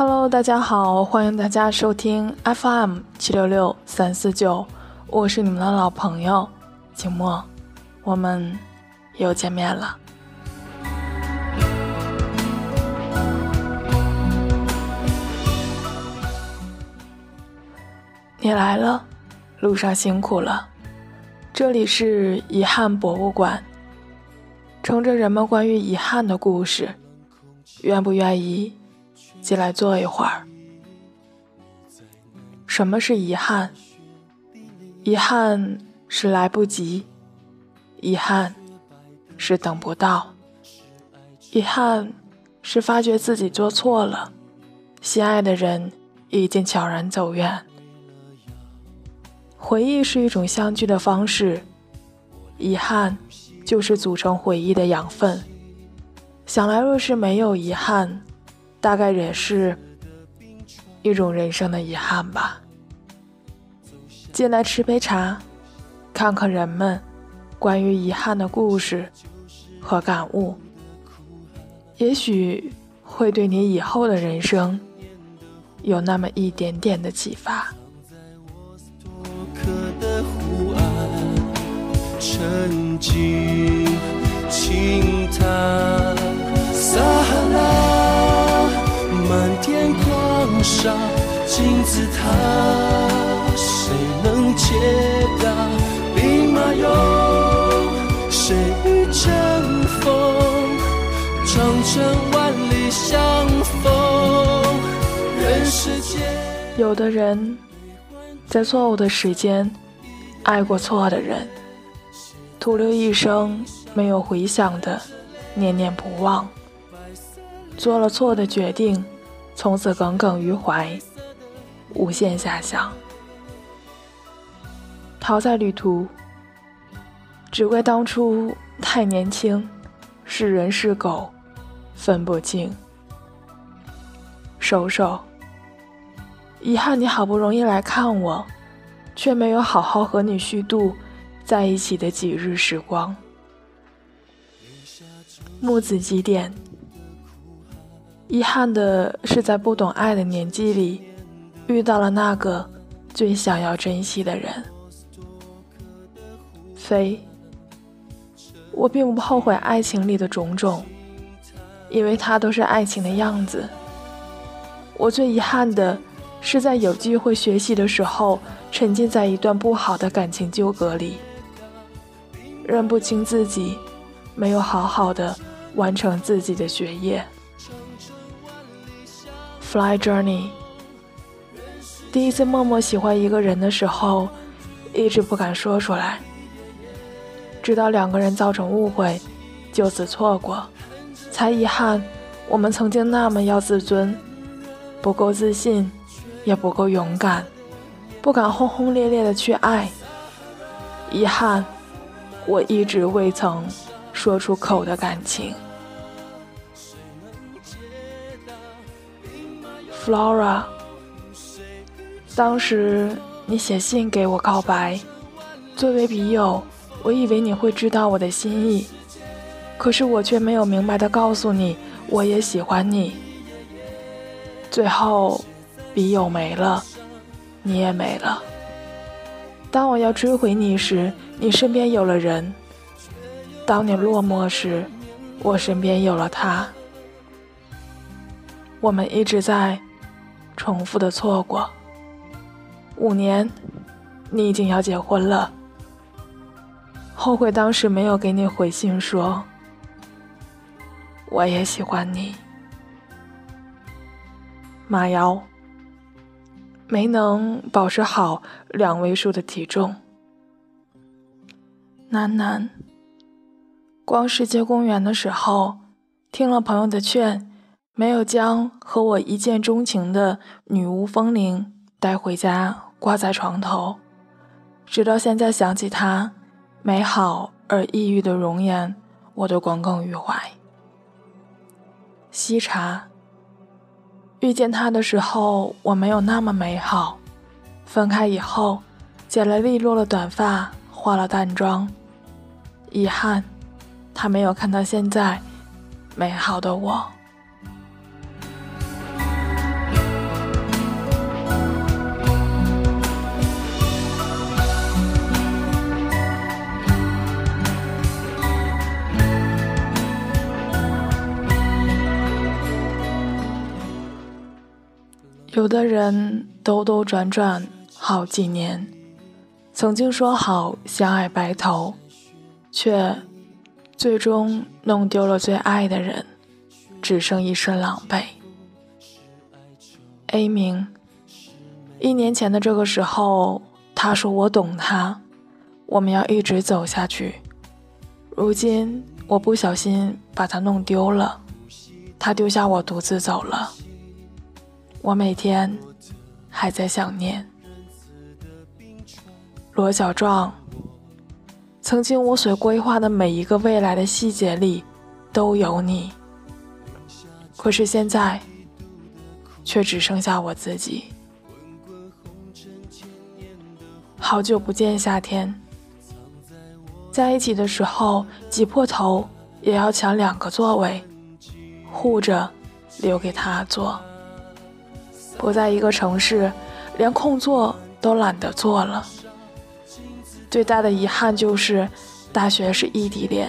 Hello，大家好，欢迎大家收听 FM 七六六三四九，我是你们的老朋友景墨，我们又见面了。你来了，路上辛苦了。这里是遗憾博物馆，乘着人们关于遗憾的故事，愿不愿意？进来坐一会儿。什么是遗憾？遗憾是来不及，遗憾是等不到，遗憾是发觉自己做错了，心爱的人已经悄然走远。回忆是一种相聚的方式，遗憾就是组成回忆的养分。想来，若是没有遗憾，大概也是一种人生的遗憾吧。进来吃杯茶，看看人们关于遗憾的故事和感悟，也许会对你以后的人生有那么一点点的启发。满光沙，金字塔，谁能解答？兵马俑，谁与争锋？长城万里相逢，人世间。有的人，在错误的时间爱过错的人，徒留一生没有回响的念念不忘，做了错的决定。从此耿耿于怀，无限遐想。逃在旅途，只怪当初太年轻，是人是狗分不清。守守，遗憾你好不容易来看我，却没有好好和你虚度在一起的几日时光。木子几点？遗憾的是，在不懂爱的年纪里，遇到了那个最想要珍惜的人。飞，我并不后悔爱情里的种种，因为它都是爱情的样子。我最遗憾的是，在有机会学习的时候，沉浸在一段不好的感情纠葛里，认不清自己，没有好好的完成自己的学业。Fly Journey。第一次默默喜欢一个人的时候，一直不敢说出来，直到两个人造成误会，就此错过，才遗憾我们曾经那么要自尊，不够自信，也不够勇敢，不敢轰轰烈烈的去爱。遗憾，我一直未曾说出口的感情。Flora，当时你写信给我告白，作为笔友，我以为你会知道我的心意，可是我却没有明白的告诉你，我也喜欢你。最后，笔友没了，你也没了。当我要追回你时，你身边有了人；当你落寞时，我身边有了他。我们一直在。重复的错过。五年，你已经要结婚了。后悔当时没有给你回信说，我也喜欢你。马瑶，没能保持好两位数的体重。楠楠，逛世界公园的时候，听了朋友的劝。没有将和我一见钟情的女巫风铃带回家挂在床头，直到现在想起她美好而抑郁的容颜，我都耿耿于怀。西茶，遇见他的时候我没有那么美好，分开以后剪了利落的短发，化了淡妆，遗憾，他没有看到现在美好的我。有的人兜兜转转好几年，曾经说好相爱白头，却最终弄丢了最爱的人，只剩一身狼狈。A 明，一年前的这个时候，他说我懂他，我们要一直走下去。如今我不小心把他弄丢了，他丢下我独自走了。我每天还在想念罗小壮。曾经我所规划的每一个未来的细节里都有你，可是现在却只剩下我自己。好久不见，夏天，在一起的时候挤破头也要抢两个座位，护着留给他坐。不在一个城市，连空座都懒得坐了。最大的遗憾就是大学是异地恋，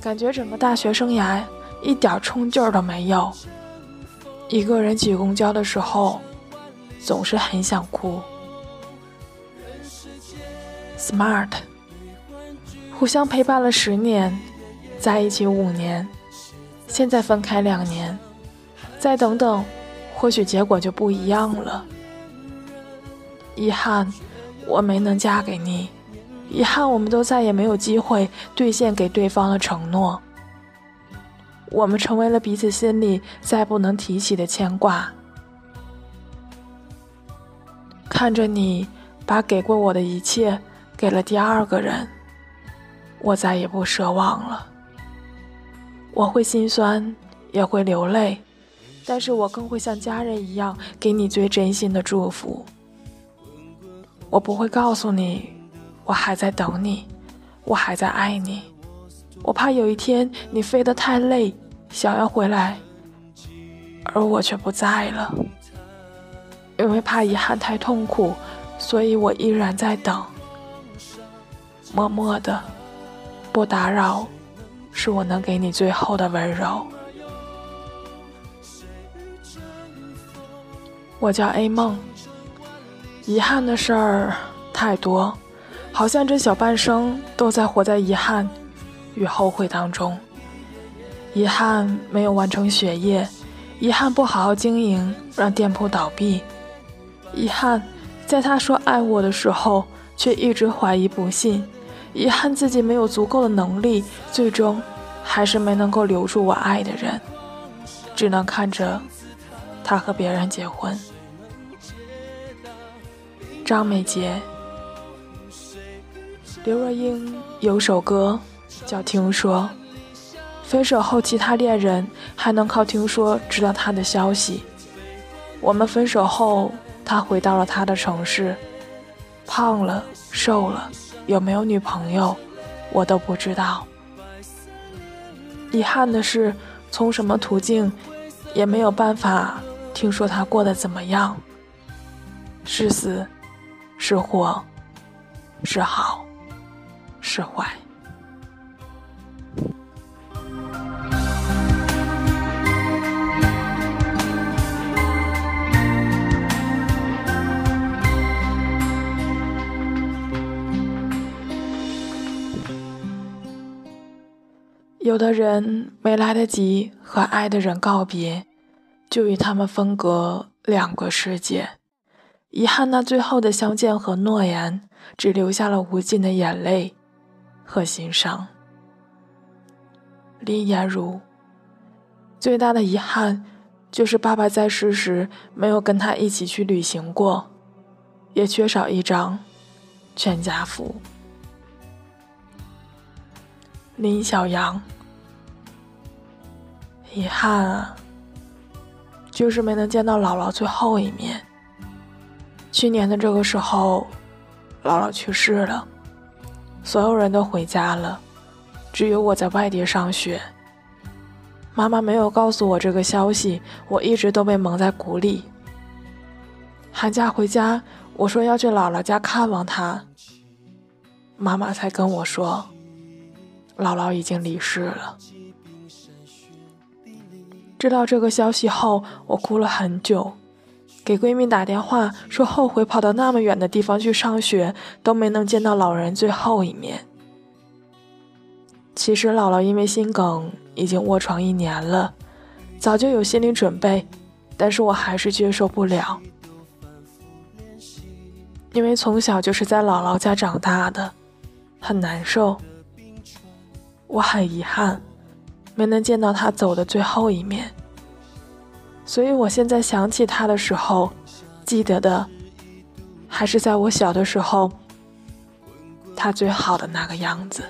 感觉整个大学生涯一点冲劲儿都没有。一个人挤公交的时候，总是很想哭。Smart，互相陪伴了十年，在一起五年，现在分开两年，再等等。或许结果就不一样了。遗憾，我没能嫁给你；遗憾，我们都再也没有机会兑现给对方的承诺。我们成为了彼此心里再不能提起的牵挂。看着你把给过我的一切给了第二个人，我再也不奢望了。我会心酸，也会流泪。但是我更会像家人一样给你最真心的祝福。我不会告诉你，我还在等你，我还在爱你。我怕有一天你飞得太累，想要回来，而我却不在了。因为怕遗憾太痛苦，所以我依然在等，默默的，不打扰，是我能给你最后的温柔。我叫 A 梦，遗憾的事儿太多，好像这小半生都在活在遗憾与后悔当中。遗憾没有完成学业，遗憾不好好经营让店铺倒闭，遗憾在他说爱我的时候却一直怀疑不信，遗憾自己没有足够的能力，最终还是没能够留住我爱的人，只能看着。他和别人结婚。张美杰、刘若英有首歌叫《听说》，分手后其他恋人还能靠听说知道他的消息。我们分手后，他回到了他的城市，胖了、瘦了，有没有女朋友，我都不知道。遗憾的是，从什么途径，也没有办法。听说他过得怎么样？是死，是活，是好，是坏。有的人没来得及和爱的人告别。就与他们分隔两个世界，遗憾那最后的相见和诺言，只留下了无尽的眼泪和心伤。林言如，最大的遗憾就是爸爸在世时没有跟他一起去旅行过，也缺少一张全家福。林小阳，遗憾啊。就是没能见到姥姥最后一面。去年的这个时候，姥姥去世了，所有人都回家了，只有我在外地上学。妈妈没有告诉我这个消息，我一直都被蒙在鼓里。寒假回家，我说要去姥姥家看望她，妈妈才跟我说，姥姥已经离世了。知道这个消息后，我哭了很久，给闺蜜打电话说后悔跑到那么远的地方去上学，都没能见到老人最后一面。其实姥姥因为心梗已经卧床一年了，早就有心理准备，但是我还是接受不了，因为从小就是在姥姥家长大的，很难受。我很遗憾，没能见到他走的最后一面。所以，我现在想起他的时候，记得的还是在我小的时候，他最好的那个样子。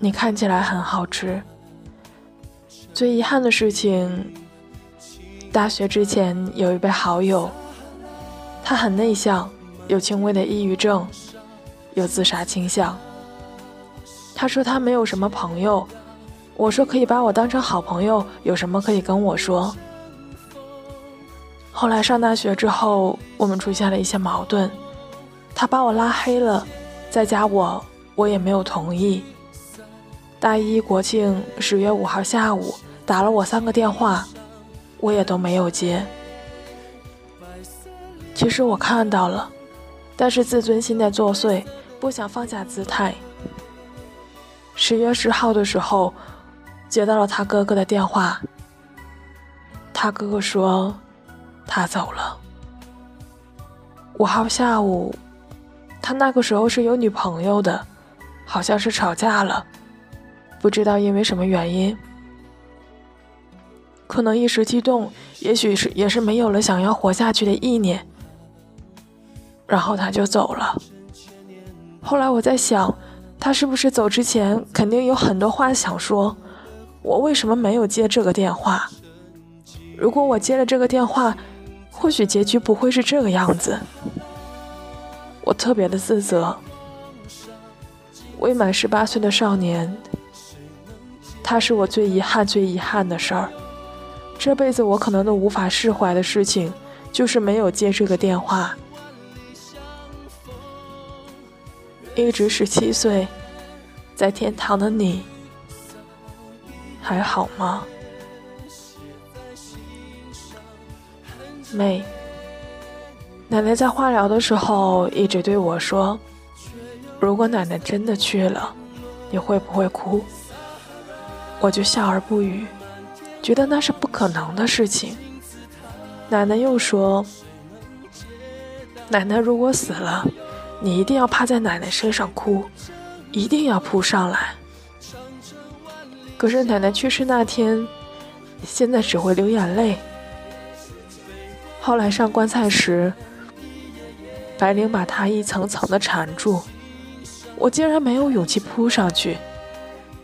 你看起来很好吃。最遗憾的事情，大学之前有一位好友，他很内向，有轻微的抑郁症，有自杀倾向。他说他没有什么朋友。我说可以把我当成好朋友，有什么可以跟我说。后来上大学之后，我们出现了一些矛盾，他把我拉黑了，再加我，我也没有同意。大一国庆十月五号下午打了我三个电话，我也都没有接。其实我看到了，但是自尊心在作祟，不想放下姿态。十月十号的时候。接到了他哥哥的电话，他哥哥说他走了。五号下午，他那个时候是有女朋友的，好像是吵架了，不知道因为什么原因，可能一时激动，也许是也是没有了想要活下去的意念，然后他就走了。后来我在想，他是不是走之前肯定有很多话想说。我为什么没有接这个电话？如果我接了这个电话，或许结局不会是这个样子。我特别的自责。未满十八岁的少年，他是我最遗憾、最遗憾的事儿。这辈子我可能都无法释怀的事情，就是没有接这个电话。一直十七岁，在天堂的你。还好吗，妹？奶奶在化疗的时候一直对我说：“如果奶奶真的去了，你会不会哭？”我就笑而不语，觉得那是不可能的事情。奶奶又说：“奶奶如果死了，你一定要趴在奶奶身上哭，一定要扑上来。”可是奶奶去世那天，现在只会流眼泪。后来上棺材时，白灵把她一层层的缠住，我竟然没有勇气扑上去，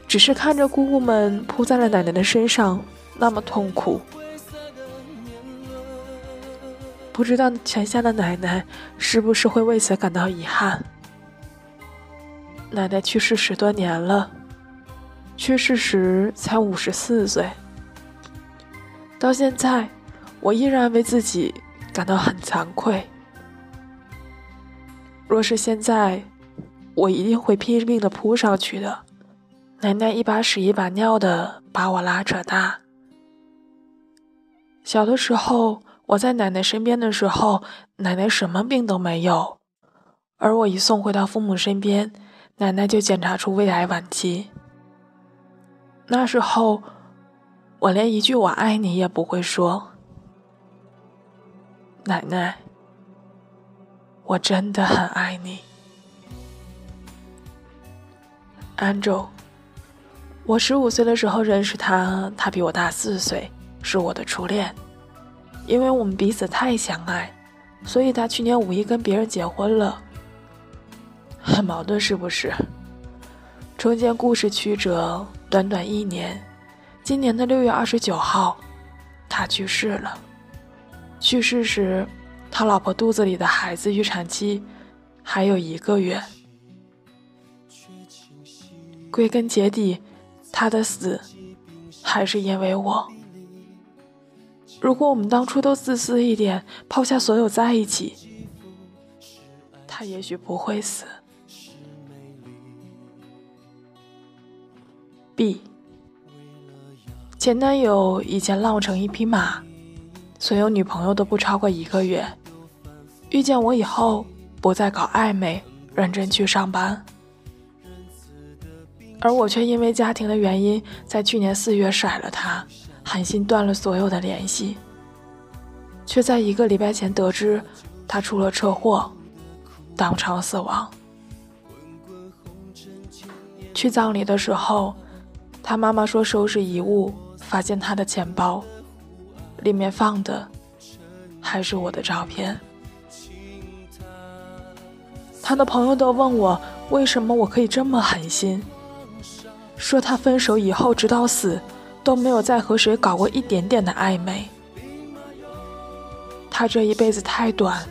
只是看着姑姑们扑在了奶奶的身上，那么痛苦。不知道泉下的奶奶是不是会为此感到遗憾？奶奶去世十多年了。去世时才五十四岁，到现在，我依然为自己感到很惭愧。若是现在，我一定会拼命的扑上去的。奶奶一把屎一把尿的把我拉扯大。小的时候，我在奶奶身边的时候，奶奶什么病都没有，而我一送回到父母身边，奶奶就检查出胃癌晚期。那时候，我连一句“我爱你”也不会说。奶奶，我真的很爱你。Angel，我十五岁的时候认识他，他比我大四岁，是我的初恋。因为我们彼此太相爱，所以他去年五一跟别人结婚了。很矛盾，是不是？中间故事曲折。短短一年，今年的六月二十九号，他去世了。去世时，他老婆肚子里的孩子预产期还有一个月。归根结底，他的死还是因为我。如果我们当初都自私一点，抛下所有在一起，他也许不会死。B，前男友以前浪成一匹马，所有女朋友都不超过一个月。遇见我以后，不再搞暧昧，认真去上班。而我却因为家庭的原因，在去年四月甩了他，狠心断了所有的联系。却在一个礼拜前得知他出了车祸，当场死亡。去葬礼的时候，他妈妈说收拾遗物。发现他的钱包，里面放的还是我的照片。他的朋友都问我，为什么我可以这么狠心？说他分手以后，直到死都没有再和谁搞过一点点的暧昧。他这一辈子太短，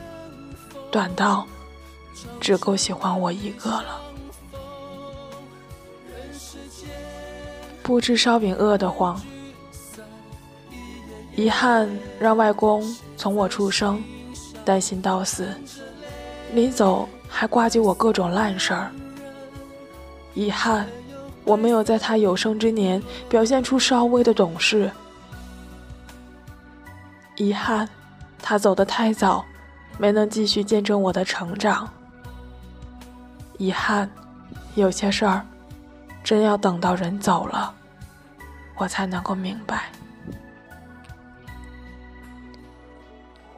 短到只够喜欢我一个了。不知烧饼饿得慌。遗憾让外公从我出生担心到死，临走还挂记我各种烂事儿。遗憾我没有在他有生之年表现出稍微的懂事。遗憾他走得太早，没能继续见证我的成长。遗憾有些事儿真要等到人走了，我才能够明白。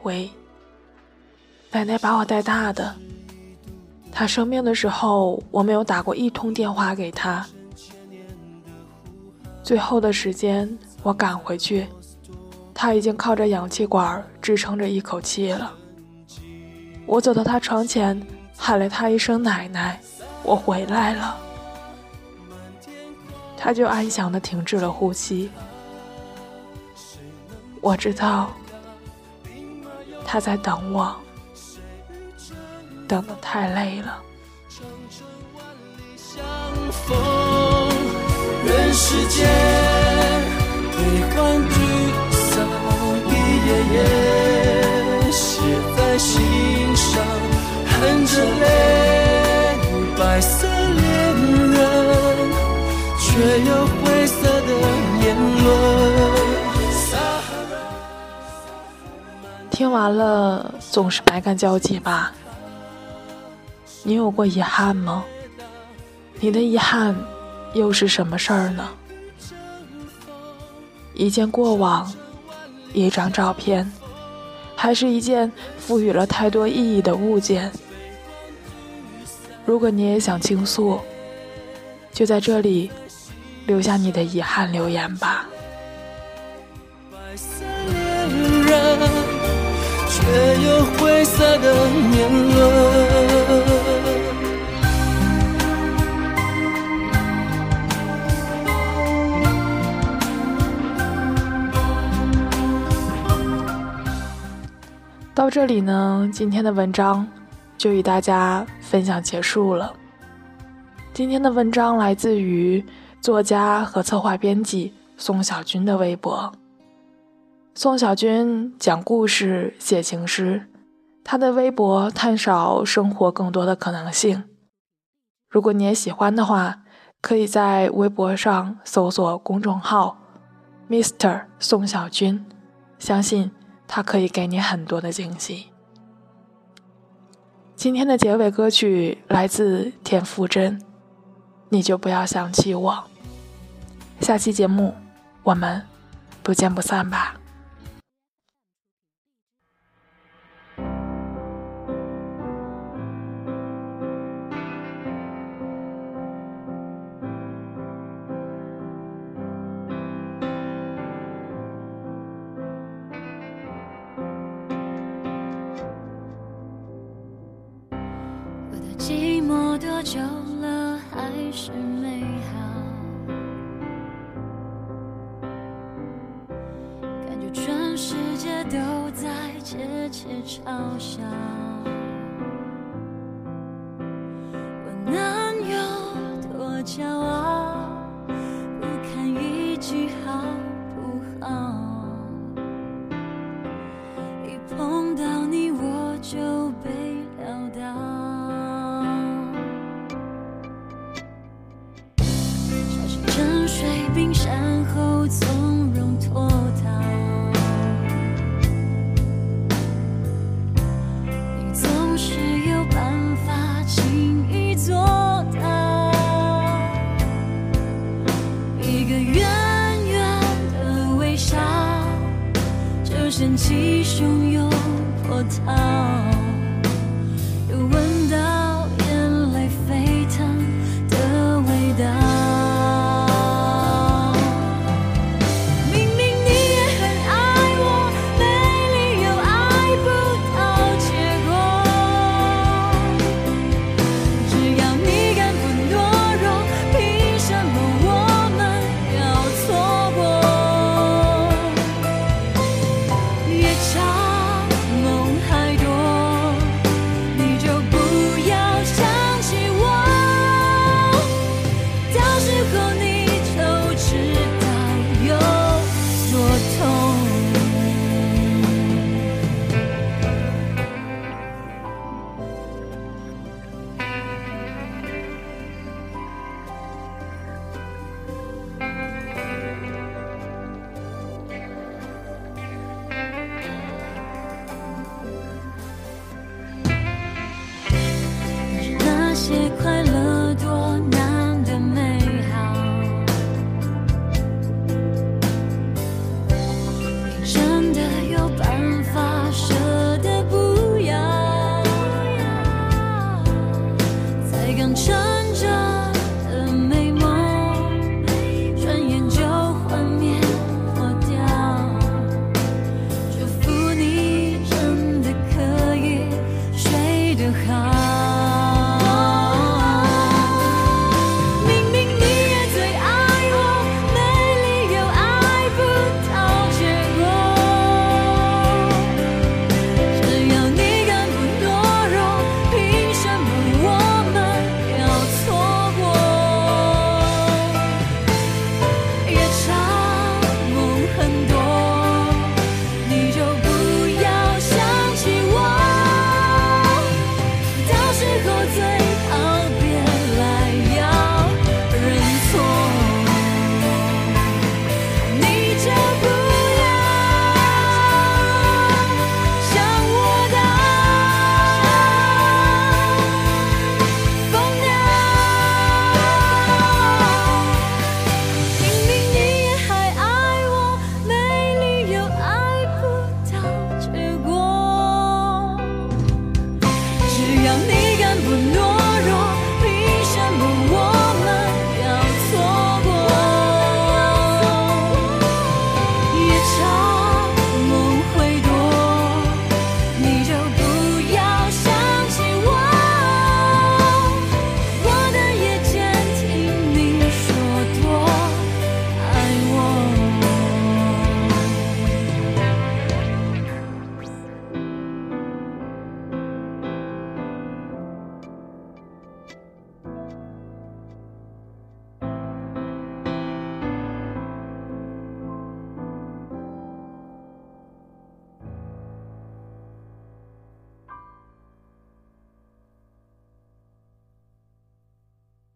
喂，奶奶把我带大的。她生病的时候，我没有打过一通电话给她。最后的时间，我赶回去，他已经靠着氧气管支撑着一口气了。我走到他床前，喊了他一声“奶奶”，我回来了。他就安详的停止了呼吸。我知道。他在等我，等得太累了。人世间悲欢聚散一页页写在心上，含着泪，白色恋人，却有灰色的年轮。听完了，总是百感交集吧？你有过遗憾吗？你的遗憾又是什么事儿呢？一件过往，一张照片，还是一件赋予了太多意义的物件？如果你也想倾诉，就在这里留下你的遗憾留言吧。却有灰色的年轮。到这里呢，今天的文章就与大家分享结束了。今天的文章来自于作家和策划编辑宋小军的微博。宋小军讲故事、写情诗，他的微博探讨生活更多的可能性。如果你也喜欢的话，可以在微博上搜索公众号 “Mr. 宋小军”，相信他可以给你很多的惊喜。今天的结尾歌曲来自田馥甄，《你就不要想起我》。下期节目我们不见不散吧。久了还是美好？感觉全世界都在窃窃嘲笑。